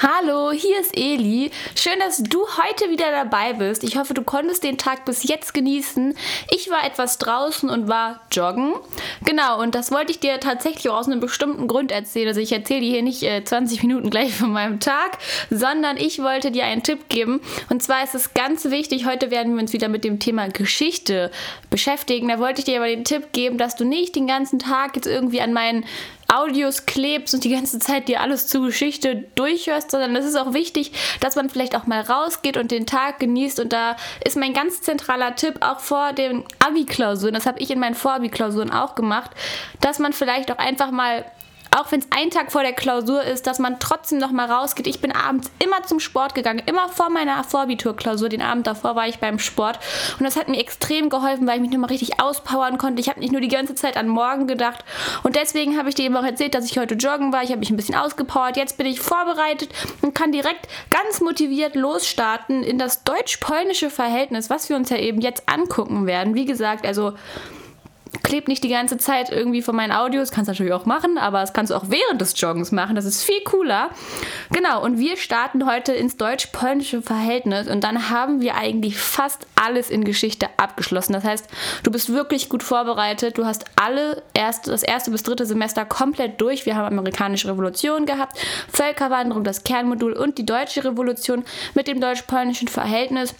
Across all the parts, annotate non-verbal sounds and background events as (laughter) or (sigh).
Hallo, hier ist Eli. Schön, dass du heute wieder dabei bist. Ich hoffe, du konntest den Tag bis jetzt genießen. Ich war etwas draußen und war joggen. Genau, und das wollte ich dir tatsächlich auch aus einem bestimmten Grund erzählen. Also ich erzähle dir hier nicht äh, 20 Minuten gleich von meinem Tag, sondern ich wollte dir einen Tipp geben. Und zwar ist es ganz wichtig, heute werden wir uns wieder mit dem Thema Geschichte beschäftigen. Da wollte ich dir aber den Tipp geben, dass du nicht den ganzen Tag jetzt irgendwie an meinen Audios klebst und die ganze Zeit dir alles zur Geschichte durchhörst, sondern es ist auch wichtig, dass man vielleicht auch mal rausgeht und den Tag genießt. Und da ist mein ganz zentraler Tipp auch vor den Abi-Klausuren, das habe ich in meinen Vor-Abi-Klausuren auch gemacht, dass man vielleicht auch einfach mal auch wenn es ein Tag vor der Klausur ist, dass man trotzdem noch mal rausgeht. Ich bin abends immer zum Sport gegangen, immer vor meiner Vorbiturklausur. Den Abend davor war ich beim Sport und das hat mir extrem geholfen, weil ich mich nochmal richtig auspowern konnte. Ich habe nicht nur die ganze Zeit an morgen gedacht und deswegen habe ich dir eben auch erzählt, dass ich heute joggen war. Ich habe mich ein bisschen ausgepowert. Jetzt bin ich vorbereitet und kann direkt ganz motiviert losstarten in das deutsch-polnische Verhältnis, was wir uns ja eben jetzt angucken werden. Wie gesagt, also kleb nicht die ganze Zeit irgendwie von meinen Audios. Kannst du natürlich auch machen, aber das kannst du auch während des Joggens machen. Das ist viel cooler. Genau, und wir starten heute ins deutsch-polnische Verhältnis und dann haben wir eigentlich fast alles in Geschichte abgeschlossen. Das heißt, du bist wirklich gut vorbereitet. Du hast alle erste, das erste bis dritte Semester komplett durch. Wir haben amerikanische Revolution gehabt, Völkerwanderung, das Kernmodul und die deutsche Revolution mit dem deutsch-polnischen Verhältnis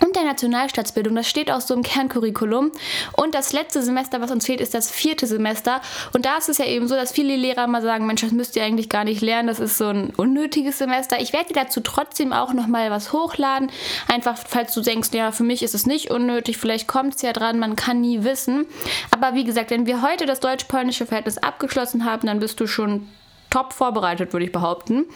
und der Nationalstaatsbildung. Das steht auch so im Kerncurriculum. Und das letzte Semester, was uns fehlt, ist das vierte Semester. Und da ist es ja eben so, dass viele Lehrer mal sagen, Mensch, das müsst ihr eigentlich gar nicht lernen. Das ist so ein unnötiges Semester. Ich werde dir dazu trotzdem auch nochmal was hochladen. Einfach, falls du denkst, ja, für mich ist es nicht unnötig. Vielleicht kommt es ja dran, man kann nie wissen. Aber wie gesagt, wenn wir heute das deutsch-polnische Verhältnis abgeschlossen haben, dann bist du schon top vorbereitet, würde ich behaupten.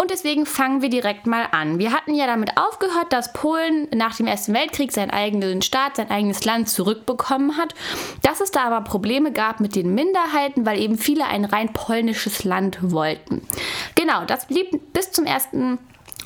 Und deswegen fangen wir direkt mal an. Wir hatten ja damit aufgehört, dass Polen nach dem Ersten Weltkrieg seinen eigenen Staat, sein eigenes Land zurückbekommen hat. Dass es da aber Probleme gab mit den Minderheiten, weil eben viele ein rein polnisches Land wollten. Genau, das blieb bis zum Ersten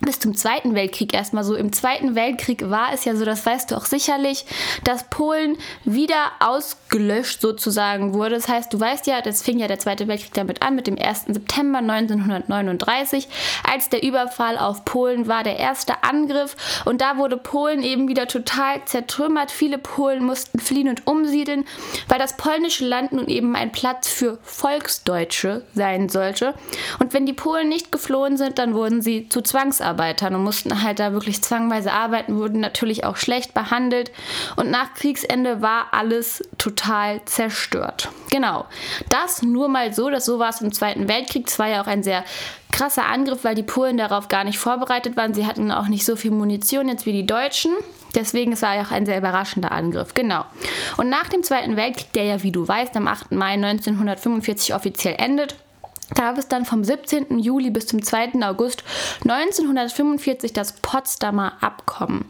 bis zum Zweiten Weltkrieg erstmal so. Im Zweiten Weltkrieg war es ja so, das weißt du auch sicherlich, dass Polen wieder ausgelöscht sozusagen wurde. Das heißt, du weißt ja, das fing ja der Zweite Weltkrieg damit an, mit dem 1. September 1939, als der Überfall auf Polen war, der erste Angriff. Und da wurde Polen eben wieder total zertrümmert. Viele Polen mussten fliehen und umsiedeln, weil das polnische Land nun eben ein Platz für Volksdeutsche sein sollte. Und wenn die Polen nicht geflohen sind, dann wurden sie zu Zwangsarbeitern Zwangsarbeitern und mussten halt da wirklich zwangweise arbeiten, wurden natürlich auch schlecht behandelt und nach Kriegsende war alles total zerstört. Genau, das nur mal so, dass so war es im Zweiten Weltkrieg. Es war ja auch ein sehr krasser Angriff, weil die Polen darauf gar nicht vorbereitet waren. Sie hatten auch nicht so viel Munition jetzt wie die Deutschen. Deswegen es war ja auch ein sehr überraschender Angriff. Genau. Und nach dem Zweiten Weltkrieg, der ja, wie du weißt, am 8. Mai 1945 offiziell endet, gab es dann vom 17. Juli bis zum 2. August 1945 das Potsdamer Abkommen.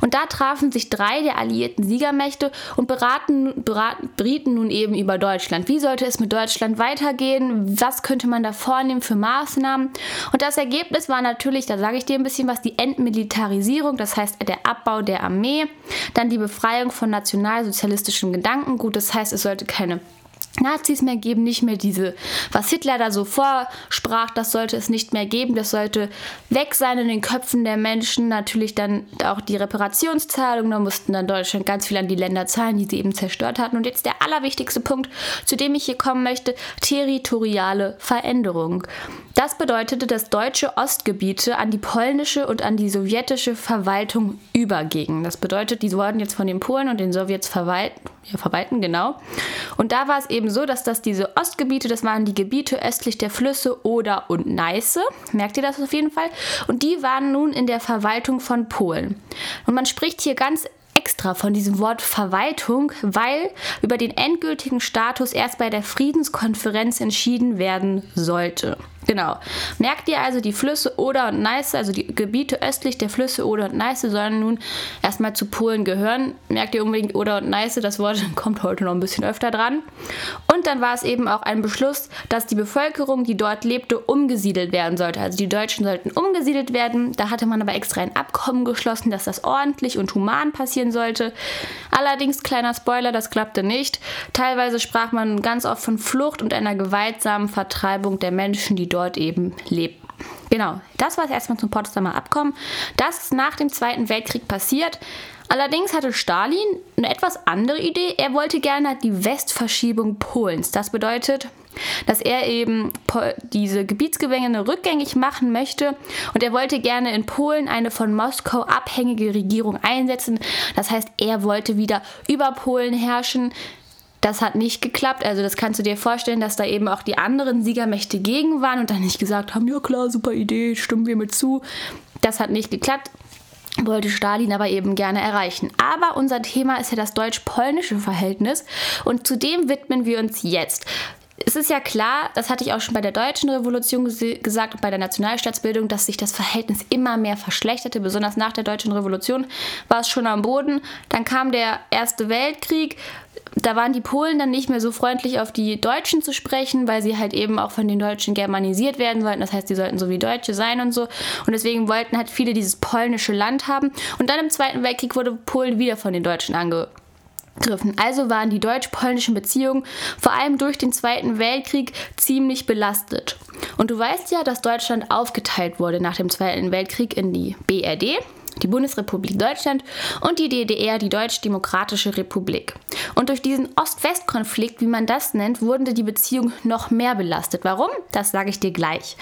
Und da trafen sich drei der alliierten Siegermächte und beraten, beraten, berieten nun eben über Deutschland. Wie sollte es mit Deutschland weitergehen? Was könnte man da vornehmen für Maßnahmen? Und das Ergebnis war natürlich, da sage ich dir ein bisschen was, die Entmilitarisierung, das heißt der Abbau der Armee, dann die Befreiung von nationalsozialistischem Gedankengut, das heißt es sollte keine Nazis mehr geben, nicht mehr diese, was Hitler da so vorsprach, das sollte es nicht mehr geben, das sollte weg sein in den Köpfen der Menschen. Natürlich dann auch die Reparationszahlung, da mussten dann Deutschland ganz viel an die Länder zahlen, die sie eben zerstört hatten. Und jetzt der allerwichtigste Punkt, zu dem ich hier kommen möchte, territoriale Veränderung. Das bedeutete, dass deutsche Ostgebiete an die polnische und an die sowjetische Verwaltung übergingen. Das bedeutet, die wurden jetzt von den Polen und den Sowjets verwalten, ja, verwalten, genau. Und da war es eben so, dass das diese Ostgebiete, das waren die Gebiete östlich der Flüsse Oder und Neiße. Merkt ihr das auf jeden Fall? Und die waren nun in der Verwaltung von Polen. Und man spricht hier ganz extra von diesem Wort Verwaltung, weil über den endgültigen Status erst bei der Friedenskonferenz entschieden werden sollte. Genau. Merkt ihr also, die Flüsse Oder und Neiße, also die Gebiete östlich der Flüsse Oder und Neiße, sollen nun erstmal zu Polen gehören. Merkt ihr unbedingt Oder und Neiße, das Wort (laughs) kommt heute noch ein bisschen öfter dran. Und dann war es eben auch ein Beschluss, dass die Bevölkerung, die dort lebte, umgesiedelt werden sollte. Also die Deutschen sollten umgesiedelt werden. Da hatte man aber extra ein Abkommen geschlossen, dass das ordentlich und human passieren sollte. Allerdings, kleiner Spoiler, das klappte nicht. Teilweise sprach man ganz oft von Flucht und einer gewaltsamen Vertreibung der Menschen, die dort dort eben lebten. Genau, das war es erstmal zum Potsdamer Abkommen. Das ist nach dem Zweiten Weltkrieg passiert. Allerdings hatte Stalin eine etwas andere Idee. Er wollte gerne die Westverschiebung Polens. Das bedeutet, dass er eben diese Gebietsgewänge rückgängig machen möchte und er wollte gerne in Polen eine von Moskau abhängige Regierung einsetzen. Das heißt, er wollte wieder über Polen herrschen. Das hat nicht geklappt. Also das kannst du dir vorstellen, dass da eben auch die anderen Siegermächte gegen waren und dann nicht gesagt haben, ja klar, super Idee, stimmen wir mit zu. Das hat nicht geklappt wollte Stalin aber eben gerne erreichen. Aber unser Thema ist ja das deutsch-polnische Verhältnis und zu dem widmen wir uns jetzt. Es ist ja klar, das hatte ich auch schon bei der deutschen Revolution gesagt und bei der Nationalstaatsbildung, dass sich das Verhältnis immer mehr verschlechterte. Besonders nach der deutschen Revolution war es schon am Boden. Dann kam der Erste Weltkrieg da waren die Polen dann nicht mehr so freundlich auf die Deutschen zu sprechen, weil sie halt eben auch von den Deutschen germanisiert werden sollten. Das heißt, die sollten so wie Deutsche sein und so. Und deswegen wollten halt viele dieses polnische Land haben. Und dann im Zweiten Weltkrieg wurde Polen wieder von den Deutschen angegriffen. Also waren die deutsch-polnischen Beziehungen vor allem durch den Zweiten Weltkrieg ziemlich belastet. Und du weißt ja, dass Deutschland aufgeteilt wurde nach dem Zweiten Weltkrieg in die BRD, die Bundesrepublik Deutschland und die DDR, die Deutsch-Demokratische Republik. Und durch diesen Ost-West-Konflikt, wie man das nennt, wurden die Beziehungen noch mehr belastet. Warum? Das sage ich dir gleich.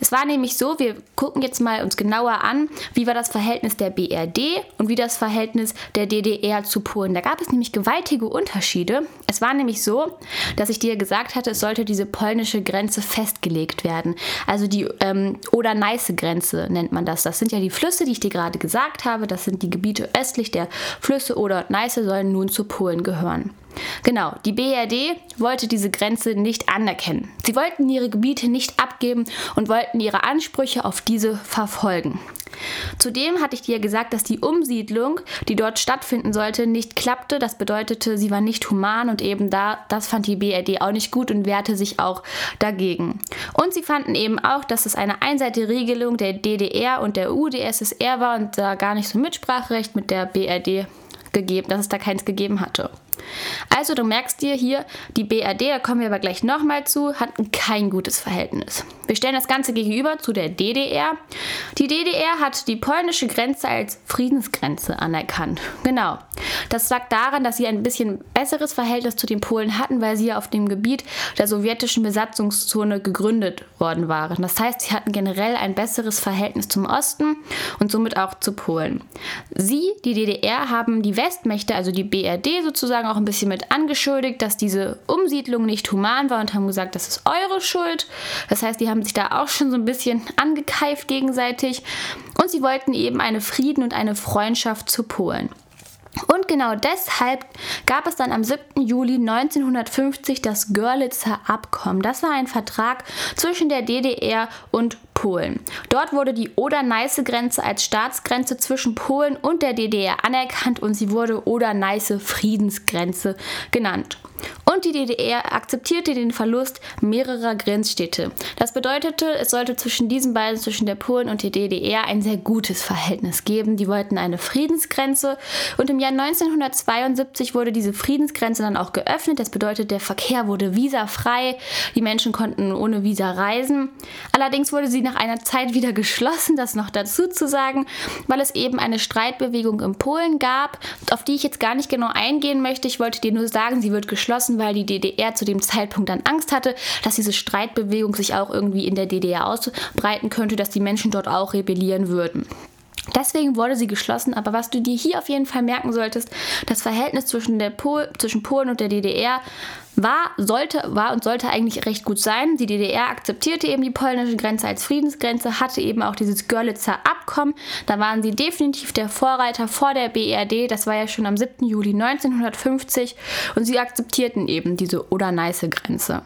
Es war nämlich so, wir gucken jetzt mal uns genauer an, wie war das Verhältnis der BRD und wie das Verhältnis der DDR zu Polen. Da gab es nämlich gewaltige Unterschiede. Es war nämlich so, dass ich dir gesagt hatte, es sollte diese polnische Grenze festgelegt werden. Also die ähm, Oder-Neiße-Grenze nennt man das. Das sind ja die Flüsse, die ich dir gerade gesagt gesagt habe, das sind die Gebiete östlich der Flüsse oder Neiße, sollen nun zu Polen gehören. Genau, die BRD wollte diese Grenze nicht anerkennen. Sie wollten ihre Gebiete nicht abgeben und wollten ihre Ansprüche auf diese verfolgen. Zudem hatte ich dir gesagt, dass die Umsiedlung, die dort stattfinden sollte, nicht klappte. Das bedeutete, sie war nicht human und eben da, das fand die BRD auch nicht gut und wehrte sich auch dagegen. Und sie fanden eben auch, dass es eine einseitige Regelung der DDR und der UdSSR war und da gar nicht so Mitspracherecht mit der BRD gegeben, dass es da keins gegeben hatte. Also du merkst dir hier, die BRD, da kommen wir aber gleich nochmal zu, hatten kein gutes Verhältnis. Wir stellen das Ganze gegenüber zu der DDR. Die DDR hat die polnische Grenze als Friedensgrenze anerkannt. Genau. Das lag daran, dass sie ein bisschen besseres Verhältnis zu den Polen hatten, weil sie auf dem Gebiet der sowjetischen Besatzungszone gegründet worden waren. Das heißt, sie hatten generell ein besseres Verhältnis zum Osten und somit auch zu Polen. Sie, die DDR, haben die Westmächte, also die BRD sozusagen auch ein bisschen mit angeschuldigt, dass diese Umsiedlung nicht human war und haben gesagt, das ist eure Schuld. Das heißt, die haben sich da auch schon so ein bisschen angekeift gegenseitig und sie wollten eben eine Frieden und eine Freundschaft zu Polen. Und genau deshalb gab es dann am 7. Juli 1950 das Görlitzer Abkommen. Das war ein Vertrag zwischen der DDR und Polen. Dort wurde die Oder-Neiße-Grenze als Staatsgrenze zwischen Polen und der DDR anerkannt und sie wurde Oder-Neiße-Friedensgrenze genannt. Und die DDR akzeptierte den Verlust mehrerer Grenzstädte. Das bedeutete, es sollte zwischen diesen beiden, zwischen der Polen und der DDR, ein sehr gutes Verhältnis geben. Die wollten eine Friedensgrenze und im Jahr 1972 wurde diese Friedensgrenze dann auch geöffnet. Das bedeutet, der Verkehr wurde visafrei, die Menschen konnten ohne Visa reisen. Allerdings wurde sie nach einer Zeit wieder geschlossen, das noch dazu zu sagen, weil es eben eine Streitbewegung in Polen gab, auf die ich jetzt gar nicht genau eingehen möchte. Ich wollte dir nur sagen, sie wird geschlossen geschlossen, weil die DDR zu dem Zeitpunkt dann Angst hatte, dass diese Streitbewegung sich auch irgendwie in der DDR ausbreiten könnte, dass die Menschen dort auch rebellieren würden. Deswegen wurde sie geschlossen, aber was du dir hier auf jeden Fall merken solltest, das Verhältnis zwischen, der Pol zwischen Polen und der DDR war, sollte, war und sollte eigentlich recht gut sein. Die DDR akzeptierte eben die polnische Grenze als Friedensgrenze, hatte eben auch dieses Görlitzer Abkommen. Da waren sie definitiv der Vorreiter vor der BRD. Das war ja schon am 7. Juli 1950 und sie akzeptierten eben diese Oder-Neiße-Grenze.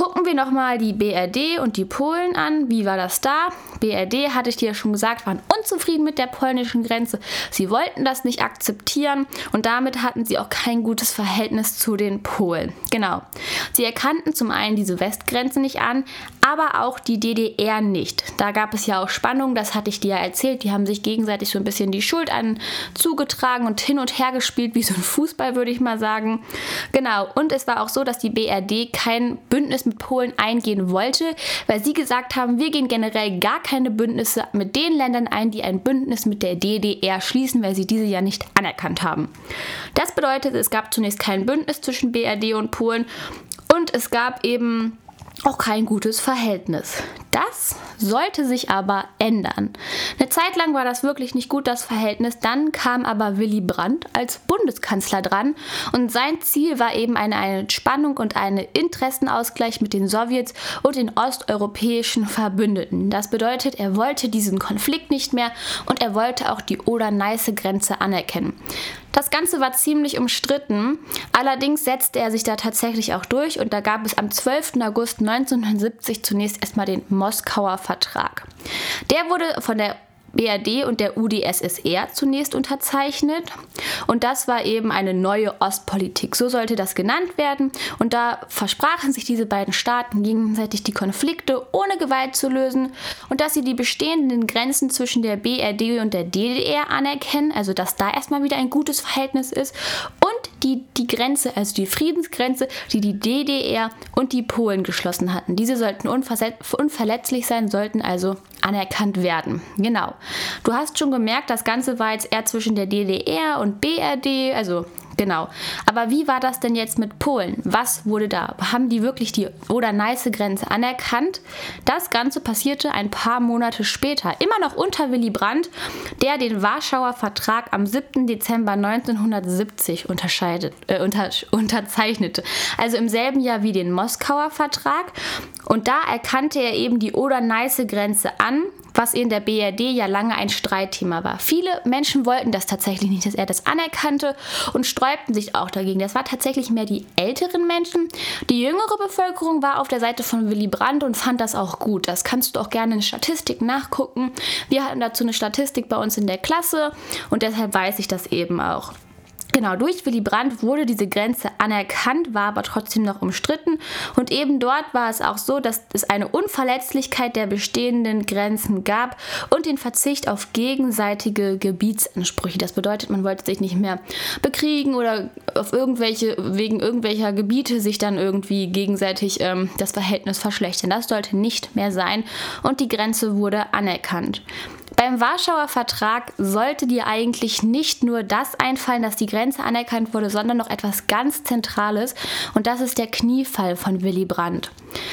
Gucken wir nochmal die BRD und die Polen an. Wie war das da? BRD, hatte ich dir ja schon gesagt, waren unzufrieden mit der polnischen Grenze. Sie wollten das nicht akzeptieren und damit hatten sie auch kein gutes Verhältnis zu den Polen. Genau. Sie erkannten zum einen diese Westgrenze nicht an, aber auch die DDR nicht. Da gab es ja auch Spannungen, das hatte ich dir ja erzählt. Die haben sich gegenseitig so ein bisschen die Schuld an zugetragen und hin und her gespielt, wie so ein Fußball, würde ich mal sagen. Genau. Und es war auch so, dass die BRD kein Bündnis mit mit Polen eingehen wollte, weil sie gesagt haben, wir gehen generell gar keine Bündnisse mit den Ländern ein, die ein Bündnis mit der DDR schließen, weil sie diese ja nicht anerkannt haben. Das bedeutet, es gab zunächst kein Bündnis zwischen BRD und Polen und es gab eben auch kein gutes Verhältnis. Das sollte sich aber ändern. Eine Zeit lang war das wirklich nicht gut, das Verhältnis. Dann kam aber Willy Brandt als Bundeskanzler dran und sein Ziel war eben eine, eine Entspannung und einen Interessenausgleich mit den Sowjets und den osteuropäischen Verbündeten. Das bedeutet, er wollte diesen Konflikt nicht mehr und er wollte auch die Oder-Neiße-Grenze anerkennen. Das Ganze war ziemlich umstritten, allerdings setzte er sich da tatsächlich auch durch und da gab es am 12. August 1970 zunächst erstmal den Moskauer Vertrag. Der wurde von der BRD und der UdSSR zunächst unterzeichnet. Und das war eben eine neue Ostpolitik. So sollte das genannt werden. Und da versprachen sich diese beiden Staaten gegenseitig die Konflikte ohne Gewalt zu lösen und dass sie die bestehenden Grenzen zwischen der BRD und der DDR anerkennen, also dass da erstmal wieder ein gutes Verhältnis ist. Und die, die Grenze, also die Friedensgrenze, die die DDR und die Polen geschlossen hatten. Diese sollten unverletzlich sein, sollten also anerkannt werden. Genau. Du hast schon gemerkt, das Ganze war jetzt eher zwischen der DDR und BRD, also Genau. Aber wie war das denn jetzt mit Polen? Was wurde da? Haben die wirklich die Oder-Neiße-Grenze anerkannt? Das Ganze passierte ein paar Monate später, immer noch unter Willy Brandt, der den Warschauer Vertrag am 7. Dezember 1970 äh, unter, unterzeichnete. Also im selben Jahr wie den Moskauer Vertrag. Und da erkannte er eben die Oder-Neiße-Grenze an was in der BRD ja lange ein Streitthema war. Viele Menschen wollten das tatsächlich nicht, dass er das anerkannte und sträubten sich auch dagegen. Das war tatsächlich mehr die älteren Menschen. Die jüngere Bevölkerung war auf der Seite von Willy Brandt und fand das auch gut. Das kannst du auch gerne in Statistik nachgucken. Wir hatten dazu eine Statistik bei uns in der Klasse und deshalb weiß ich das eben auch. Genau, durch Willy Brandt wurde diese Grenze anerkannt, war aber trotzdem noch umstritten. Und eben dort war es auch so, dass es eine Unverletzlichkeit der bestehenden Grenzen gab und den Verzicht auf gegenseitige Gebietsansprüche. Das bedeutet, man wollte sich nicht mehr bekriegen oder auf irgendwelche, wegen irgendwelcher Gebiete sich dann irgendwie gegenseitig ähm, das Verhältnis verschlechtern. Das sollte nicht mehr sein und die Grenze wurde anerkannt. Beim Warschauer Vertrag sollte dir eigentlich nicht nur das einfallen, dass die Grenze anerkannt wurde, sondern noch etwas ganz Zentrales und das ist der Kniefall von Willy Brandt.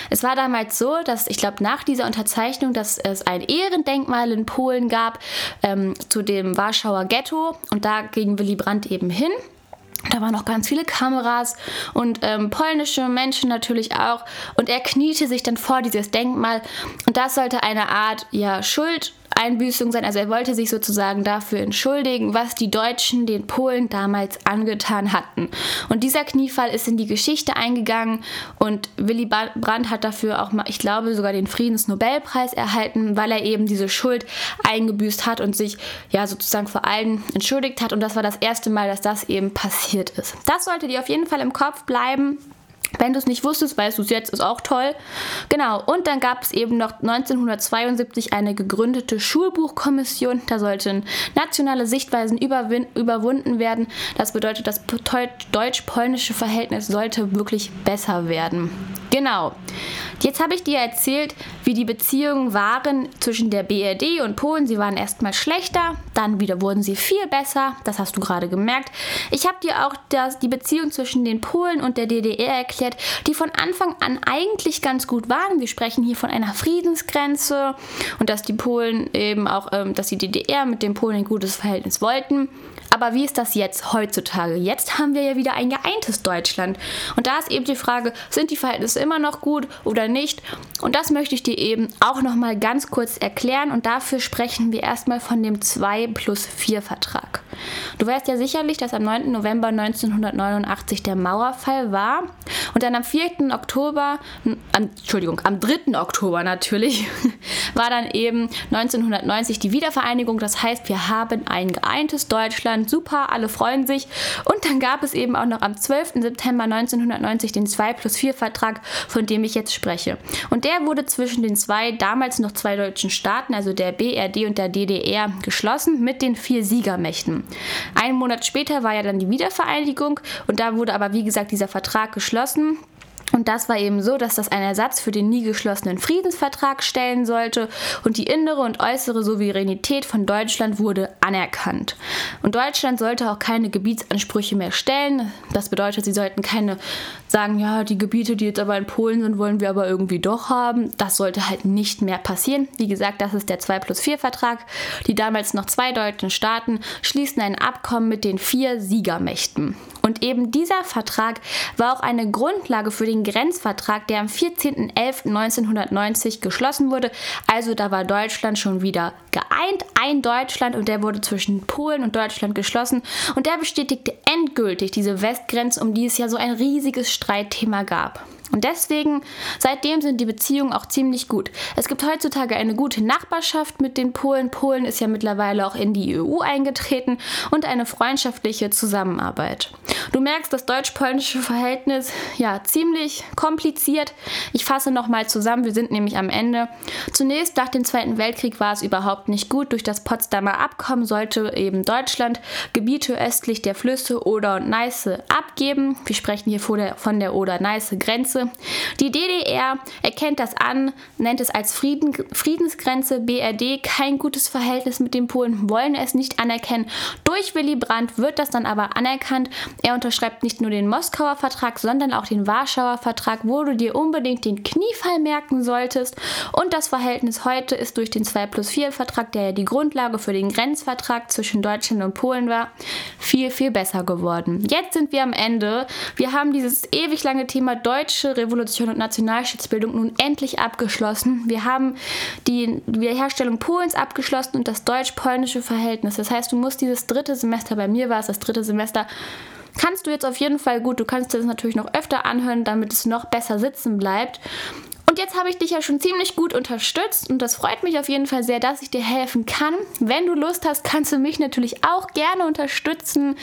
Es war damals so, dass ich glaube nach dieser Unterzeichnung, dass es ein Ehrendenkmal in Polen gab ähm, zu dem Warschauer Ghetto und da ging Willy Brandt eben hin. Da waren noch ganz viele Kameras und ähm, polnische Menschen natürlich auch. Und er kniete sich dann vor dieses Denkmal. Und das sollte eine Art ja, Schuld Einbüßung sein. Also er wollte sich sozusagen dafür entschuldigen, was die Deutschen den Polen damals angetan hatten. Und dieser Kniefall ist in die Geschichte eingegangen und Willy Brandt hat dafür auch mal, ich glaube, sogar den Friedensnobelpreis erhalten, weil er eben diese Schuld eingebüßt hat und sich ja sozusagen vor allen entschuldigt hat. Und das war das erste Mal, dass das eben passiert ist. Das sollte dir auf jeden Fall im Kopf bleiben. Wenn du es nicht wusstest, weißt du es jetzt, ist auch toll. Genau, und dann gab es eben noch 1972 eine gegründete Schulbuchkommission. Da sollten nationale Sichtweisen überwunden werden. Das bedeutet, das deutsch-polnische Verhältnis sollte wirklich besser werden. Genau. Jetzt habe ich dir erzählt, wie die Beziehungen waren zwischen der BRD und Polen. Sie waren erstmal schlechter, dann wieder wurden sie viel besser. Das hast du gerade gemerkt. Ich habe dir auch das, die Beziehung zwischen den Polen und der DDR erklärt, die von Anfang an eigentlich ganz gut waren. Wir sprechen hier von einer Friedensgrenze und dass die Polen eben auch, ähm, dass die DDR mit den Polen ein gutes Verhältnis wollten. Aber wie ist das jetzt heutzutage? Jetzt haben wir ja wieder ein geeintes Deutschland. Und da ist eben die Frage, sind die Verhältnisse immer noch gut oder nicht? Und das möchte ich dir eben auch noch mal ganz kurz erklären und dafür sprechen wir erstmal von dem 2 plus 4 Vertrag. Du weißt ja sicherlich, dass am 9. November 1989 der Mauerfall war und dann am 4. Oktober, am, Entschuldigung, am 3. Oktober natürlich, (laughs) war dann eben 1990 die Wiedervereinigung. Das heißt, wir haben ein geeintes Deutschland, super, alle freuen sich. Und dann gab es eben auch noch am 12. September 1990 den 2 plus 4 Vertrag, von dem ich jetzt spreche. Und der wurde zwischen den zwei, damals noch zwei deutschen Staaten, also der BRD und der DDR, geschlossen mit den vier Siegermächten. Einen Monat später war ja dann die Wiedervereinigung und da wurde aber, wie gesagt, dieser Vertrag geschlossen. Und das war eben so, dass das ein Ersatz für den nie geschlossenen Friedensvertrag stellen sollte und die innere und äußere Souveränität von Deutschland wurde anerkannt. Und Deutschland sollte auch keine Gebietsansprüche mehr stellen. Das bedeutet, sie sollten keine sagen, ja, die Gebiete, die jetzt aber in Polen sind, wollen wir aber irgendwie doch haben. Das sollte halt nicht mehr passieren. Wie gesagt, das ist der 2 plus 4 Vertrag. Die damals noch zwei deutschen Staaten schließen ein Abkommen mit den vier Siegermächten. Und eben dieser Vertrag war auch eine Grundlage für den Grenzvertrag, der am 14.11.1990 geschlossen wurde. Also da war Deutschland schon wieder geeint, ein Deutschland und der wurde zwischen Polen und Deutschland geschlossen und der bestätigte endgültig diese Westgrenze, um die es ja so ein riesiges Streitthema gab. Und deswegen, seitdem sind die Beziehungen auch ziemlich gut. Es gibt heutzutage eine gute Nachbarschaft mit den Polen. Polen ist ja mittlerweile auch in die EU eingetreten und eine freundschaftliche Zusammenarbeit. Du merkst das deutsch-polnische Verhältnis ja ziemlich kompliziert. Ich fasse nochmal zusammen, wir sind nämlich am Ende. Zunächst nach dem Zweiten Weltkrieg war es überhaupt nicht gut. Durch das Potsdamer Abkommen sollte eben Deutschland Gebiete östlich der Flüsse Oder und Neiße abgeben. Wir sprechen hier von der Oder-Neiße-Grenze Grenze. Die DDR erkennt das an, nennt es als Frieden, Friedensgrenze. BRD kein gutes Verhältnis mit den Polen, wollen es nicht anerkennen. Durch Willy Brandt wird das dann aber anerkannt. Er unterschreibt nicht nur den Moskauer Vertrag, sondern auch den Warschauer Vertrag, wo du dir unbedingt den Kniefall merken solltest. Und das Verhältnis heute ist durch den 2 plus 4 Vertrag, der ja die Grundlage für den Grenzvertrag zwischen Deutschland und Polen war, viel, viel besser geworden. Jetzt sind wir am Ende. Wir haben dieses ewig lange Thema deutsche deutsche Revolution und Nationalstaatsbildung nun endlich abgeschlossen. Wir haben die Wiederherstellung Polens abgeschlossen und das deutsch-polnische Verhältnis. Das heißt, du musst dieses dritte Semester, bei mir war es das dritte Semester, kannst du jetzt auf jeden Fall gut. Du kannst das natürlich noch öfter anhören, damit es noch besser sitzen bleibt. Und jetzt habe ich dich ja schon ziemlich gut unterstützt und das freut mich auf jeden Fall sehr, dass ich dir helfen kann. Wenn du Lust hast, kannst du mich natürlich auch gerne unterstützen.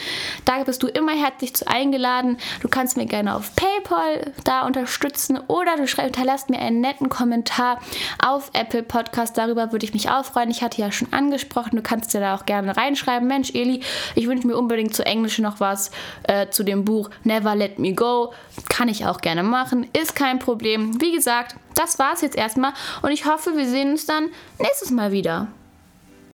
Da bist du immer herzlich zu eingeladen. Du kannst mir gerne auf PayPal da unterstützen oder du hinterlässt mir einen netten Kommentar auf Apple Podcast. Darüber würde ich mich auch freuen. Ich hatte ja schon angesprochen, du kannst dir da auch gerne reinschreiben. Mensch, Eli, ich wünsche mir unbedingt zu Englisch noch was äh, zu dem Buch Never Let Me Go. Kann ich auch gerne machen, ist kein Problem. Wie gesagt, das war's jetzt erstmal und ich hoffe, wir sehen uns dann nächstes Mal wieder.